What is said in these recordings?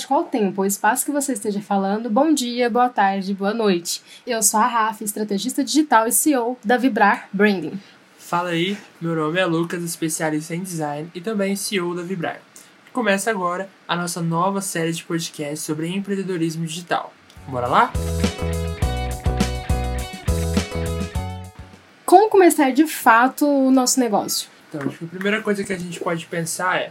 de qual tempo, o espaço que você esteja falando, bom dia, boa tarde, boa noite. Eu sou a Rafa, estrategista digital e CEO da Vibrar Branding. Fala aí, meu nome é Lucas, especialista em design e também CEO da Vibrar. Começa agora a nossa nova série de podcasts sobre empreendedorismo digital. Bora lá? Como começar de fato o nosso negócio? Então, acho que a primeira coisa que a gente pode pensar é: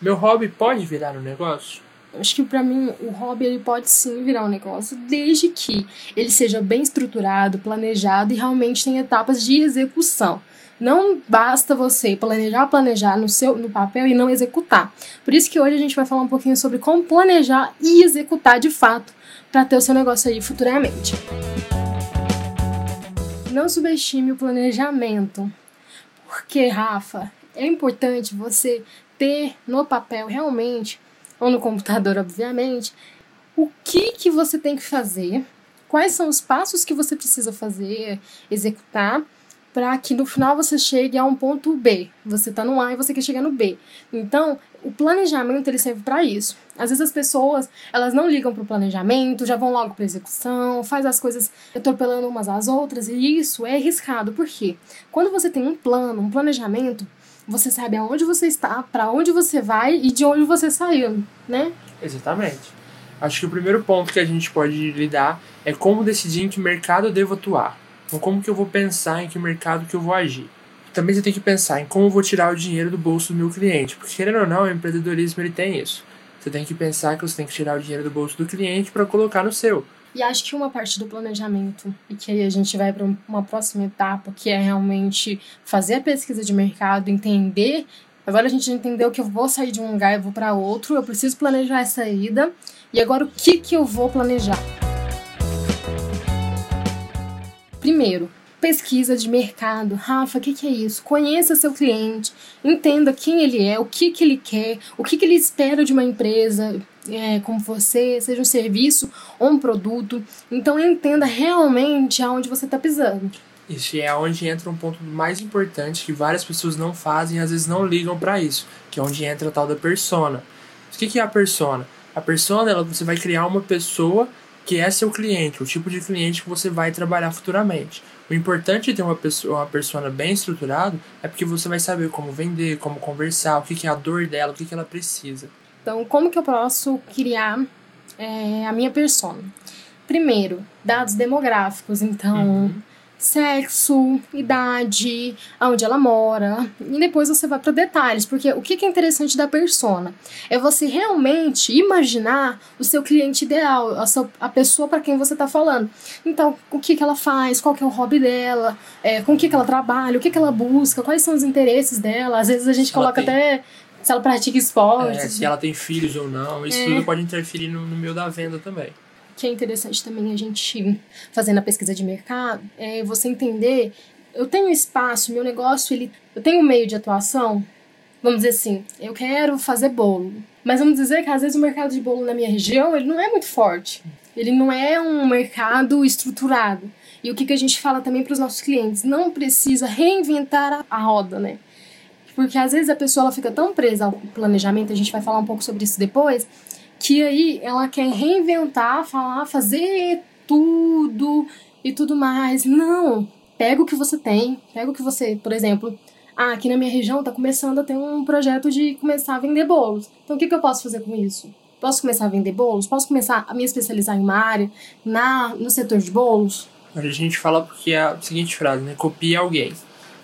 meu hobby pode virar um negócio? Acho que para mim o hobby ele pode sim virar um negócio, desde que ele seja bem estruturado, planejado e realmente tenha etapas de execução. Não basta você planejar, planejar no seu no papel e não executar. Por isso que hoje a gente vai falar um pouquinho sobre como planejar e executar de fato para ter o seu negócio aí futuramente. Não subestime o planejamento. Porque, Rafa, é importante você ter no papel realmente, ou no computador, obviamente, o que, que você tem que fazer, quais são os passos que você precisa fazer, executar, para que no final você chegue a um ponto B. Você está no A e você quer chegar no B. Então, o planejamento ele serve para isso. Às vezes as pessoas, elas não ligam para o planejamento, já vão logo para execução, faz as coisas atropelando umas às outras, e isso é arriscado. Por quê? Quando você tem um plano, um planejamento, você sabe aonde você está, para onde você vai e de onde você saiu, né? Exatamente. Acho que o primeiro ponto que a gente pode lidar é como decidir em que mercado eu devo atuar. Então, como que eu vou pensar em que mercado que eu vou agir. Também você tem que pensar em como eu vou tirar o dinheiro do bolso do meu cliente, porque querendo ou não, o empreendedorismo ele tem isso. Você tem que pensar que você tem que tirar o dinheiro do bolso do cliente para colocar no seu. E acho que uma parte do planejamento, e que aí a gente vai para uma próxima etapa, que é realmente fazer a pesquisa de mercado, entender. Agora a gente entendeu que eu vou sair de um lugar e vou para outro, eu preciso planejar essa ida. E agora o que, que eu vou planejar? Primeiro, pesquisa de mercado. Rafa, o que, que, é isso? Conheça seu cliente, entenda quem ele é, o que, que ele quer, o que, que ele espera de uma empresa é, como você, seja um serviço ou um produto. Então entenda realmente aonde você está pisando. Isso é onde entra um ponto mais importante que várias pessoas não fazem às vezes não ligam para isso, que é onde entra a tal da persona. O que, que é a persona? A persona, ela, você vai criar uma pessoa que é seu cliente, o tipo de cliente que você vai trabalhar futuramente. O importante de ter uma pessoa, uma persona bem estruturada é porque você vai saber como vender, como conversar, o que, que é a dor dela, o que, que ela precisa. Então, como que eu posso criar é, a minha persona? Primeiro, dados demográficos. Então, uhum sexo, idade, aonde ela mora, e depois você vai para detalhes, porque o que é interessante da persona é você realmente imaginar o seu cliente ideal, a, sua, a pessoa para quem você está falando. Então, o que, que ela faz, qual que é o hobby dela, é, com o que, que ela trabalha, o que, que ela busca, quais são os interesses dela. Às vezes a gente coloca até se ela pratica esporte. É, se ela tem filhos ou não, isso é. tudo pode interferir no, no meio da venda também que é interessante também a gente fazendo a pesquisa de mercado é você entender eu tenho espaço, meu negócio, ele, eu tenho um meio de atuação, vamos dizer assim, eu quero fazer bolo. Mas vamos dizer que às vezes o mercado de bolo na minha região, ele não é muito forte. Ele não é um mercado estruturado. E o que, que a gente fala também para os nossos clientes? Não precisa reinventar a roda, né? Porque às vezes a pessoa ela fica tão presa ao planejamento, a gente vai falar um pouco sobre isso depois, que aí ela quer reinventar, falar, fazer tudo e tudo mais. Não, pega o que você tem, pega o que você, por exemplo, ah, aqui na minha região tá começando a ter um projeto de começar a vender bolos. Então o que, que eu posso fazer com isso? Posso começar a vender bolos? Posso começar a me especializar em uma área na, no setor de bolos? A gente fala porque é a seguinte frase, né? Copie alguém.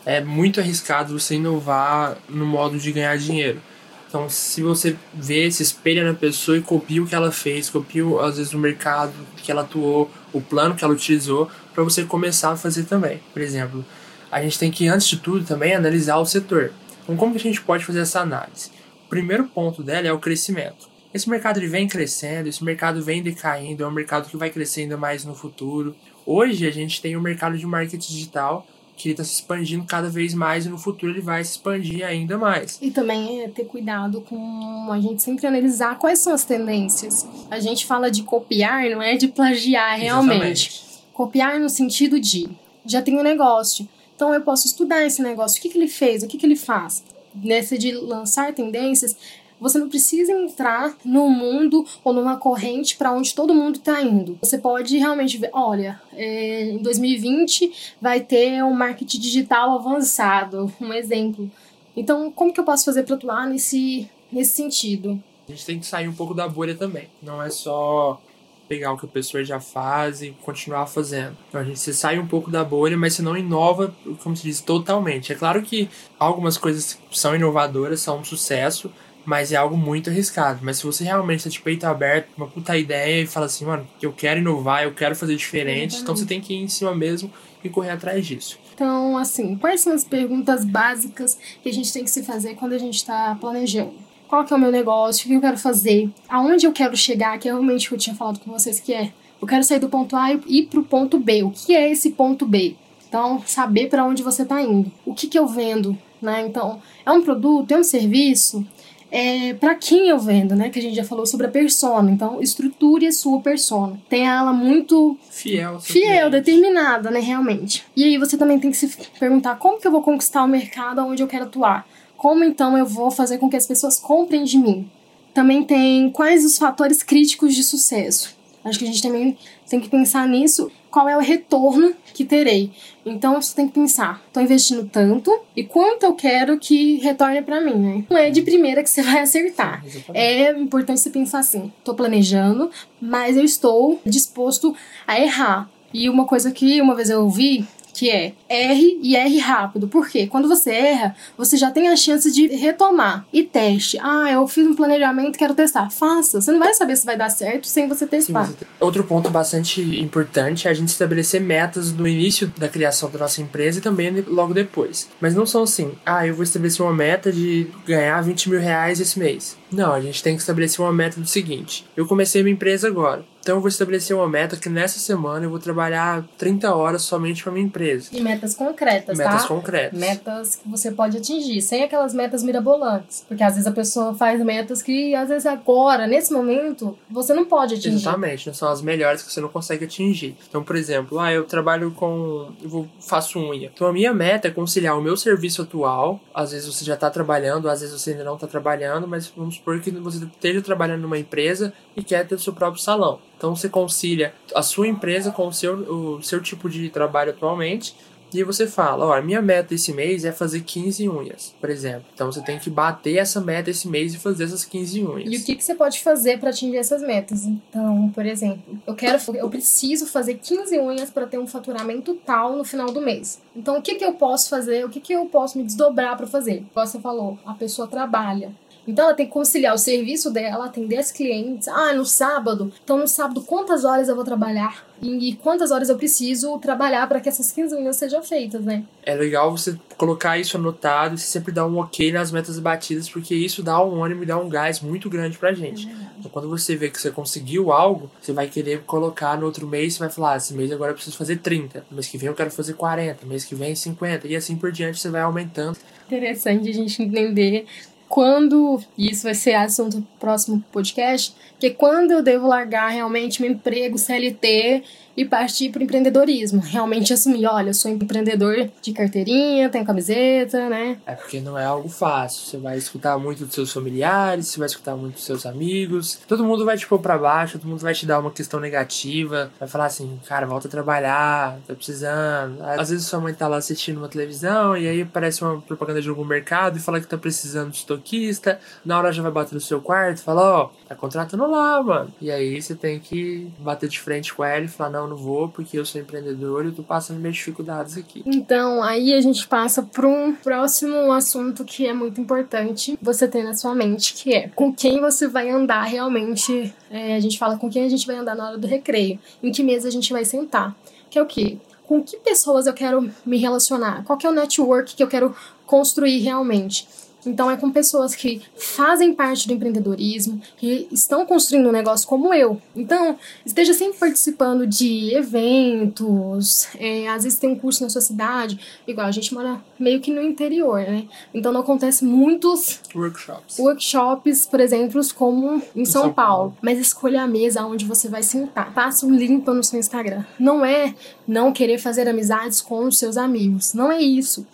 É muito arriscado você inovar no modo de ganhar dinheiro. Então, se você vê, se espelha na pessoa e copia o que ela fez, copia às vezes o mercado que ela atuou, o plano que ela utilizou, para você começar a fazer também. Por exemplo, a gente tem que, antes de tudo, também analisar o setor. Então, como que a gente pode fazer essa análise? O primeiro ponto dela é o crescimento. Esse mercado ele vem crescendo, esse mercado vem decaindo, é um mercado que vai crescendo mais no futuro. Hoje a gente tem o um mercado de marketing digital que ele está se expandindo cada vez mais e no futuro ele vai se expandir ainda mais. E também é ter cuidado com a gente sempre analisar quais são as tendências. A gente fala de copiar, não é de plagiar realmente. Exatamente. Copiar no sentido de já tem um negócio, então eu posso estudar esse negócio, o que, que ele fez, o que, que ele faz. Nessa de lançar tendências, Você não precisa entrar no mundo ou numa corrente para onde todo mundo está indo. Você pode realmente ver, olha, é, em 2020 vai ter um marketing digital avançado, um exemplo. Então, como que eu posso fazer para atuar nesse, nesse sentido? A gente tem que sair um pouco da bolha também. Não é só pegar o que a pessoa já faz e continuar fazendo. Então a gente se sai um pouco da bolha, mas você não inova, como se diz, totalmente. É claro que algumas coisas são inovadoras, são um sucesso, mas é algo muito arriscado. Mas se você realmente está de peito aberto, uma puta ideia e fala assim, mano, eu quero inovar, eu quero fazer diferente, então você tem que ir em cima mesmo e correr atrás disso. Então, assim, quais são as perguntas básicas que a gente tem que se fazer quando a gente está planejando? qual que é o meu negócio, o que eu quero fazer, aonde eu quero chegar, que é realmente o que eu tinha falado com vocês que é. Eu quero sair do ponto A e ir pro ponto B. O que é esse ponto B? Então, saber para onde você está indo. O que, que eu vendo, né? Então, é um produto, é um serviço, é para quem eu vendo, né? Que a gente já falou sobre a persona. Então, estruture a sua persona. Tenha ela muito fiel, fiel, determinada, né? Realmente. E aí você também tem que se perguntar como que eu vou conquistar o mercado onde eu quero atuar. Como então eu vou fazer com que as pessoas comprem de mim? Também tem quais os fatores críticos de sucesso. Acho que a gente também tem que pensar nisso. Qual é o retorno que terei? Então você tem que pensar: estou investindo tanto e quanto eu quero que retorne para mim, né? Não é de primeira que você vai acertar. É importante você pensar assim: estou planejando, mas eu estou disposto a errar. E uma coisa que uma vez eu ouvi que é R e R rápido. Por quê? Quando você erra, você já tem a chance de retomar. E teste. Ah, eu fiz um planejamento, quero testar. Faça. Você não vai saber se vai dar certo sem você testar. Sim, você... Outro ponto bastante importante é a gente estabelecer metas no início da criação da nossa empresa e também logo depois. Mas não são assim, ah, eu vou estabelecer uma meta de ganhar 20 mil reais esse mês. Não, a gente tem que estabelecer uma meta do seguinte: eu comecei minha empresa agora. Então eu vou estabelecer uma meta que nessa semana eu vou trabalhar 30 horas somente para minha empresa. E metas concretas, metas tá? concretas. Metas que você pode atingir, sem aquelas metas mirabolantes. Porque às vezes a pessoa faz metas que, às vezes agora, nesse momento, você não pode atingir. Exatamente, são as melhores que você não consegue atingir. Então, por exemplo, ah, eu trabalho com. Eu faço unha. Então a minha meta é conciliar o meu serviço atual. Às vezes você já está trabalhando, às vezes você ainda não está trabalhando, mas vamos supor que você esteja trabalhando numa empresa e quer ter o seu próprio salão. Então você concilia a sua empresa com o seu, o seu tipo de trabalho atualmente e você fala, ó, a minha meta esse mês é fazer 15 unhas, por exemplo. Então você tem que bater essa meta esse mês e fazer essas 15 unhas. E o que, que você pode fazer para atingir essas metas? Então, por exemplo, eu quero, eu preciso fazer 15 unhas para ter um faturamento tal no final do mês. Então, o que, que eu posso fazer? O que, que eu posso me desdobrar para fazer? Você falou, a pessoa trabalha. Então ela tem que conciliar o serviço dela, atender as clientes. Ah, no sábado. Então no sábado, quantas horas eu vou trabalhar? E quantas horas eu preciso trabalhar para que essas 15 unhas sejam feitas, né? É legal você colocar isso anotado e sempre dar um ok nas metas batidas, porque isso dá um ânimo e dá um gás muito grande pra gente. É então quando você vê que você conseguiu algo, você vai querer colocar no outro mês, você vai falar, ah, esse mês agora eu preciso fazer 30, no mês que vem eu quero fazer 40, mês que vem 50, e assim por diante você vai aumentando. Interessante a gente entender quando, e isso vai ser assunto do próximo podcast, que quando eu devo largar realmente meu emprego CLT e partir para o empreendedorismo. Realmente assumir, olha, eu sou empreendedor de carteirinha, tenho camiseta, né? É porque não é algo fácil. Você vai escutar muito dos seus familiares, você vai escutar muito dos seus amigos. Todo mundo vai te pôr para baixo, todo mundo vai te dar uma questão negativa. Vai falar assim, cara, volta a trabalhar, tá precisando. Às vezes sua mãe tá lá assistindo uma televisão e aí aparece uma propaganda de algum mercado e fala que tá precisando de estoquista. Na hora já vai bater no seu quarto e fala, ó, oh, tá contratando lá, mano. E aí você tem que bater de frente com ela e falar, não, não, vou porque eu sou empreendedor e eu tô passando minhas dificuldades aqui. Então, aí a gente passa para um próximo assunto que é muito importante você ter na sua mente, que é com quem você vai andar realmente. É, a gente fala com quem a gente vai andar na hora do recreio, em que mesa a gente vai sentar. Que é o quê? Com que pessoas eu quero me relacionar? Qual que é o network que eu quero construir realmente? Então é com pessoas que fazem parte do empreendedorismo, que estão construindo um negócio como eu. Então, esteja sempre participando de eventos, é, às vezes tem um curso na sua cidade, igual a gente mora meio que no interior, né? Então não acontece muitos workshops. Workshops, por exemplo, como em, em São, São Paulo. Paulo. Mas escolha a mesa onde você vai sentar. Faça um limpa no seu Instagram. Não é não querer fazer amizades com os seus amigos. Não é isso.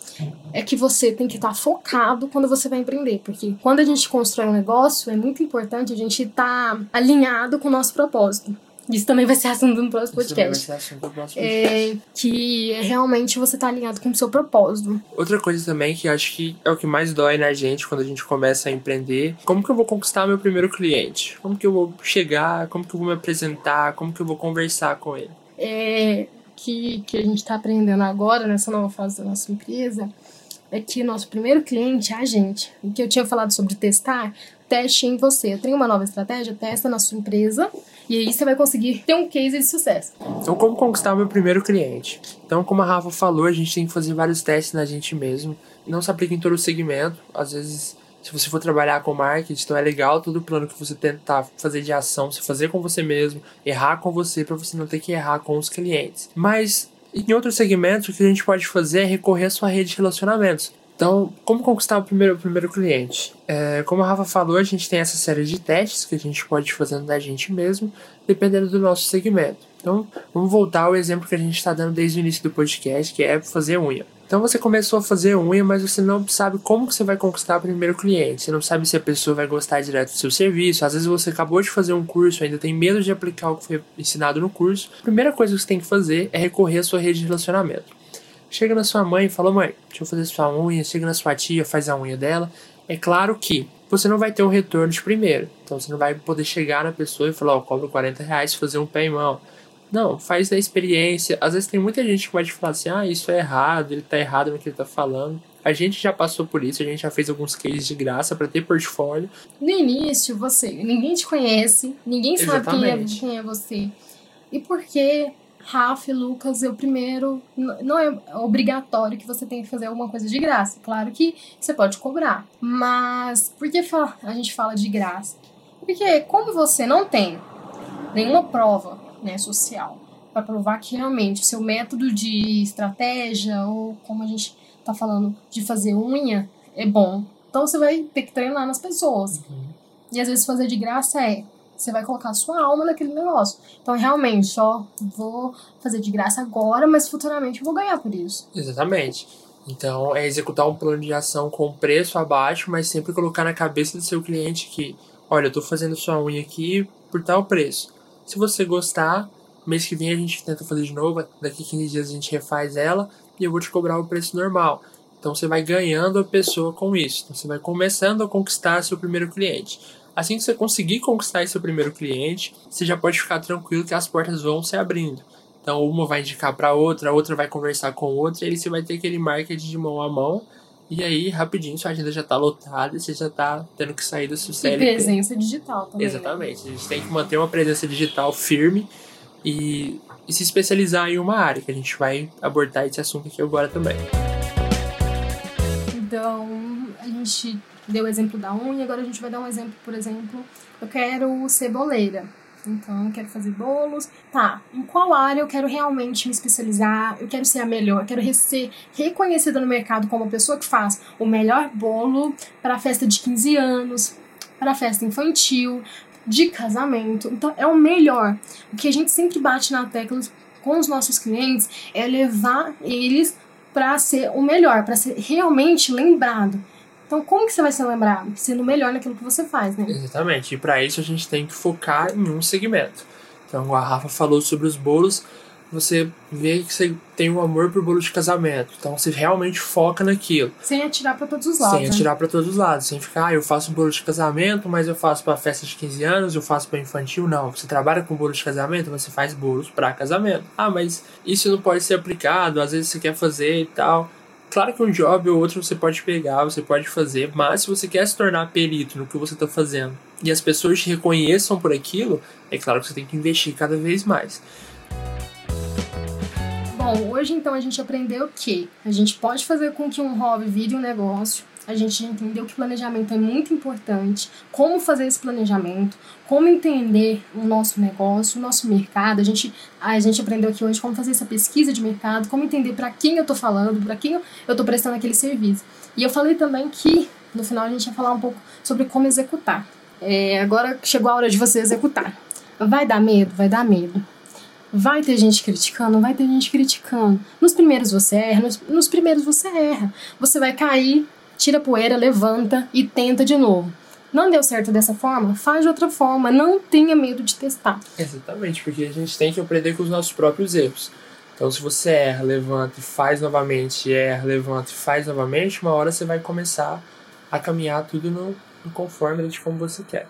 É que você tem que estar focado quando você você vai empreender, porque quando a gente constrói um negócio, é muito importante a gente estar tá alinhado com o nosso propósito. Isso também vai ser assunto do próximo podcast. Vai ser assunto do próximo podcast. É, que realmente você tá alinhado com o seu propósito. Outra coisa também que acho que é o que mais dói na gente quando a gente começa a empreender. Como que eu vou conquistar meu primeiro cliente? Como que eu vou chegar? Como que eu vou me apresentar? Como que eu vou conversar com ele? É, que, que a gente está aprendendo agora nessa nova fase da nossa empresa é que nosso primeiro cliente é a gente. O que eu tinha falado sobre testar, teste em você. Tenho uma nova estratégia, testa na sua empresa e aí você vai conseguir ter um case de sucesso. Então, como conquistar o meu primeiro cliente? Então, como a Rafa falou, a gente tem que fazer vários testes na gente mesmo. Não se aplica em todo o segmento. Às vezes, se você for trabalhar com marketing, então é legal todo o plano que você tentar fazer de ação, você fazer com você mesmo, errar com você, para você não ter que errar com os clientes. Mas em outros segmentos, o que a gente pode fazer é recorrer à sua rede de relacionamentos. Então, como conquistar o primeiro, o primeiro cliente? É, como a Rafa falou, a gente tem essa série de testes que a gente pode fazer da gente mesmo, dependendo do nosso segmento. Então, vamos voltar ao exemplo que a gente está dando desde o início do podcast, que é fazer unha. Então você começou a fazer unha, mas você não sabe como que você vai conquistar o primeiro cliente. Você não sabe se a pessoa vai gostar direto do seu serviço. Às vezes você acabou de fazer um curso, ainda tem medo de aplicar o que foi ensinado no curso. A primeira coisa que você tem que fazer é recorrer à sua rede de relacionamento. Chega na sua mãe e fala: "Mãe, deixa eu fazer sua unha". Chega na sua tia, faz a unha dela. É claro que você não vai ter um retorno de primeiro. Então você não vai poder chegar na pessoa e falar: "Ó, oh, cobro 40 reais fazer um pé e mão". Não, faz da experiência. Às vezes tem muita gente que vai te falar assim: ah, isso é errado, ele tá errado no que ele tá falando. A gente já passou por isso, a gente já fez alguns cases de graça para ter portfólio. No início, você, ninguém te conhece, ninguém sabe quem é, quem é você. E por que Rafa e Lucas, eu primeiro, não é obrigatório que você tenha que fazer alguma coisa de graça. Claro que você pode cobrar, mas por que a gente fala de graça? Porque como você não tem nenhuma prova né, social para provar que realmente o seu método de estratégia ou como a gente está falando de fazer unha é bom. Então você vai ter que treinar nas pessoas. Uhum. E às vezes fazer de graça é você vai colocar sua alma naquele negócio. Então, realmente, só vou fazer de graça agora, mas futuramente eu vou ganhar por isso. Exatamente. Então, é executar um plano de ação com preço abaixo, mas sempre colocar na cabeça do seu cliente que, olha, eu tô fazendo sua unha aqui por tal preço. Se você gostar, mês que vem a gente tenta fazer de novo, daqui 15 dias a gente refaz ela e eu vou te cobrar o preço normal. Então você vai ganhando a pessoa com isso. Então você vai começando a conquistar seu primeiro cliente. Assim que você conseguir conquistar seu primeiro cliente, você já pode ficar tranquilo que as portas vão se abrindo. Então uma vai indicar para outra, a outra vai conversar com outra, e aí você vai ter aquele marketing de mão a mão e aí, rapidinho, sua agenda já tá lotada e você já tá tendo que sair do seu CLT. E presença digital também. Né? Exatamente. Né? A gente tem que manter uma presença digital firme e, e se especializar em uma área, que a gente vai abordar esse assunto aqui agora também. Então, a gente deu o exemplo da unha, agora a gente vai dar um exemplo, por exemplo, eu quero ceboleira. Então, eu quero fazer bolos. Tá, em qual área eu quero realmente me especializar? Eu quero ser a melhor, eu quero ser reconhecida no mercado como a pessoa que faz o melhor bolo para festa de 15 anos, para festa infantil, de casamento. Então, é o melhor. O que a gente sempre bate na tecla com os nossos clientes é levar eles para ser o melhor, para ser realmente lembrado. Então, como que você vai ser lembrado? Sendo melhor naquilo que você faz, né? Exatamente. E para isso a gente tem que focar em um segmento. Então, a Rafa falou sobre os bolos. Você vê que você tem um amor por bolo de casamento. Então, você realmente foca naquilo. Sem atirar para todos os lados. Sem atirar né? para todos os lados. Sem ficar, ah, eu faço bolo de casamento, mas eu faço para festa de 15 anos, eu faço para infantil. Não. Você trabalha com bolo de casamento, você faz bolos para casamento. Ah, mas isso não pode ser aplicado. Às vezes você quer fazer e tal Claro que um job ou outro você pode pegar, você pode fazer, mas se você quer se tornar perito no que você está fazendo e as pessoas te reconheçam por aquilo, é claro que você tem que investir cada vez mais. Bom, hoje então a gente aprendeu que a gente pode fazer com que um hobby vire um negócio, a gente entendeu que planejamento é muito importante, como fazer esse planejamento, como entender o nosso negócio, o nosso mercado. A gente, a gente aprendeu aqui hoje como fazer essa pesquisa de mercado, como entender para quem eu estou falando, para quem eu estou prestando aquele serviço. E eu falei também que no final a gente ia falar um pouco sobre como executar. É, agora chegou a hora de você executar. Vai dar medo? Vai dar medo. Vai ter gente criticando? Vai ter gente criticando. Nos primeiros você erra, nos, nos primeiros você erra. Você vai cair, tira a poeira, levanta e tenta de novo. Não deu certo dessa forma? Faz de outra forma. Não tenha medo de testar. Exatamente, porque a gente tem que aprender com os nossos próprios erros. Então, se você erra, levanta e faz novamente, erra, levanta e faz novamente, uma hora você vai começar a caminhar tudo no, no conforme de como você quer.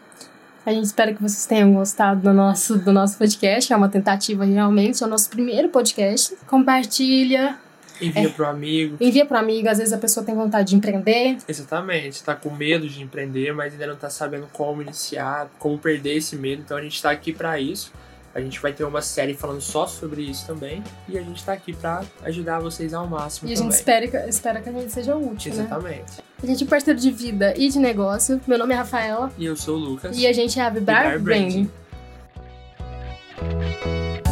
A gente espera que vocês tenham gostado do nosso, do nosso podcast. É uma tentativa realmente, é o nosso primeiro podcast. Compartilha, Envia pro amigo. envia para amigo. Às vezes a pessoa tem vontade de empreender. Exatamente, tá com medo de empreender, mas ainda não tá sabendo como iniciar, como perder esse medo. Então a gente tá aqui para isso. A gente vai ter uma série falando só sobre isso também. E a gente tá aqui para ajudar vocês ao máximo E a também. gente espera, que- espera que a gente seja útil, né? Exatamente. A gente é parceiro de vida e de negócio. Meu nome é Rafaela E eu sou o Lucas. e a gente é a Vibrar Vibrar Branding. Branding.